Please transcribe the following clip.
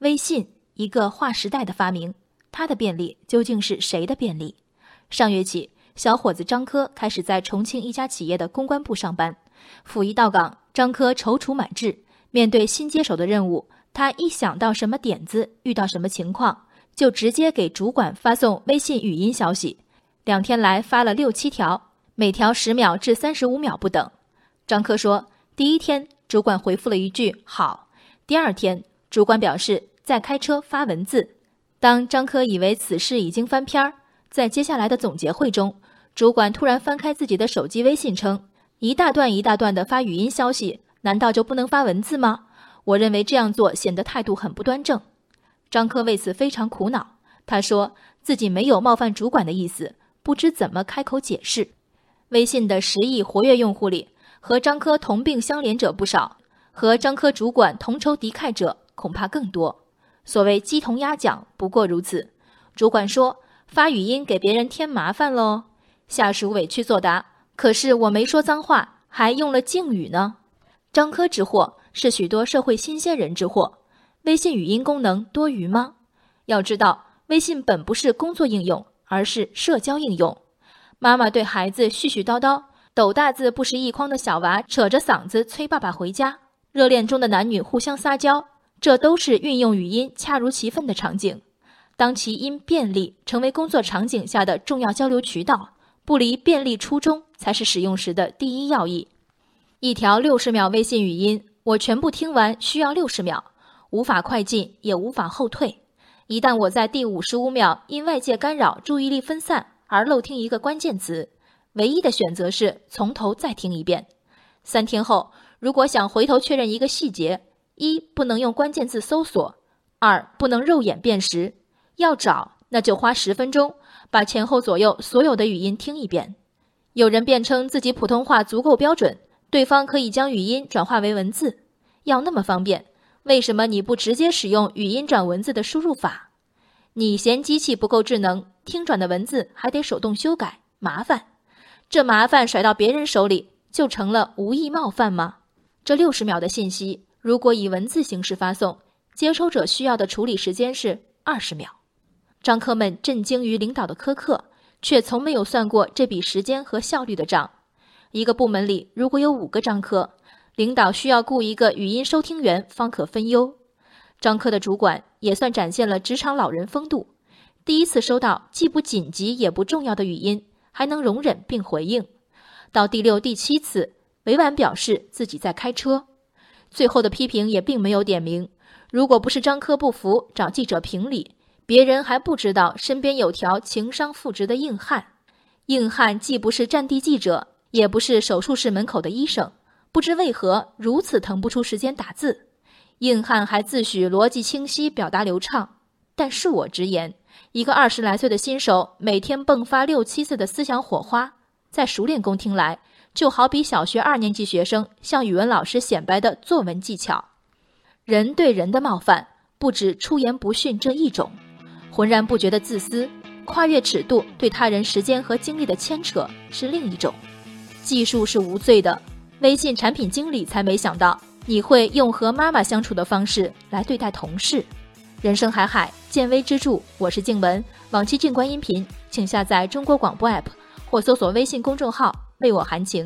微信，一个划时代的发明，它的便利究竟是谁的便利？上月起，小伙子张科开始在重庆一家企业的公关部上班。甫一到岗，张科踌躇满志。面对新接手的任务，他一想到什么点子，遇到什么情况，就直接给主管发送微信语音消息。两天来发了六七条，每条十秒至三十五秒不等。张科说，第一天主管回复了一句“好”，第二天主管表示在开车发文字。当张科以为此事已经翻篇儿，在接下来的总结会中，主管突然翻开自己的手机微信，称一大段一大段的发语音消息。难道就不能发文字吗？我认为这样做显得态度很不端正。张科为此非常苦恼，他说自己没有冒犯主管的意思，不知怎么开口解释。微信的十亿活跃用户里，和张科同病相怜者不少，和张科主管同仇敌忾者恐怕更多。所谓鸡同鸭讲，不过如此。主管说发语音给别人添麻烦喽，下属委屈作答：可是我没说脏话，还用了敬语呢。张科之祸是许多社会新鲜人之祸。微信语音功能多余吗？要知道，微信本不是工作应用，而是社交应用。妈妈对孩子絮絮叨叨，斗大字不识一筐的小娃扯着嗓子催爸爸回家，热恋中的男女互相撒娇，这都是运用语音恰如其分的场景。当其因便利成为工作场景下的重要交流渠道，不离便利初衷才是使用时的第一要义。一条六十秒微信语音，我全部听完需要六十秒，无法快进也无法后退。一旦我在第五十五秒因外界干扰注意力分散而漏听一个关键词，唯一的选择是从头再听一遍。三天后，如果想回头确认一个细节，一不能用关键字搜索，二不能肉眼辨识，要找那就花十分钟把前后左右所有的语音听一遍。有人辩称自己普通话足够标准。对方可以将语音转化为文字，要那么方便，为什么你不直接使用语音转文字的输入法？你嫌机器不够智能，听转的文字还得手动修改，麻烦。这麻烦甩到别人手里，就成了无意冒犯吗？这六十秒的信息，如果以文字形式发送，接收者需要的处理时间是二十秒。张科们震惊于领导的苛刻，却从没有算过这笔时间和效率的账。一个部门里如果有五个张科，领导需要雇一个语音收听员方可分忧。张科的主管也算展现了职场老人风度，第一次收到既不紧急也不重要的语音，还能容忍并回应。到第六、第七次，委婉表示自己在开车。最后的批评也并没有点名。如果不是张科不服找记者评理，别人还不知道身边有条情商负值的硬汉。硬汉既不是战地记者。也不是手术室门口的医生，不知为何如此腾不出时间打字。硬汉还自诩逻辑清晰，表达流畅。但恕我直言，一个二十来岁的新手每天迸发六七次的思想火花，在熟练工听来，就好比小学二年级学生向语文老师显摆的作文技巧。人对人的冒犯，不止出言不逊这一种，浑然不觉的自私，跨越尺度对他人时间和精力的牵扯是另一种。技术是无罪的，微信产品经理才没想到你会用和妈妈相处的方式来对待同事。人生海海，见微知著。我是静文，往期静观音频，请下载中国广播 app 或搜索微信公众号为我含情。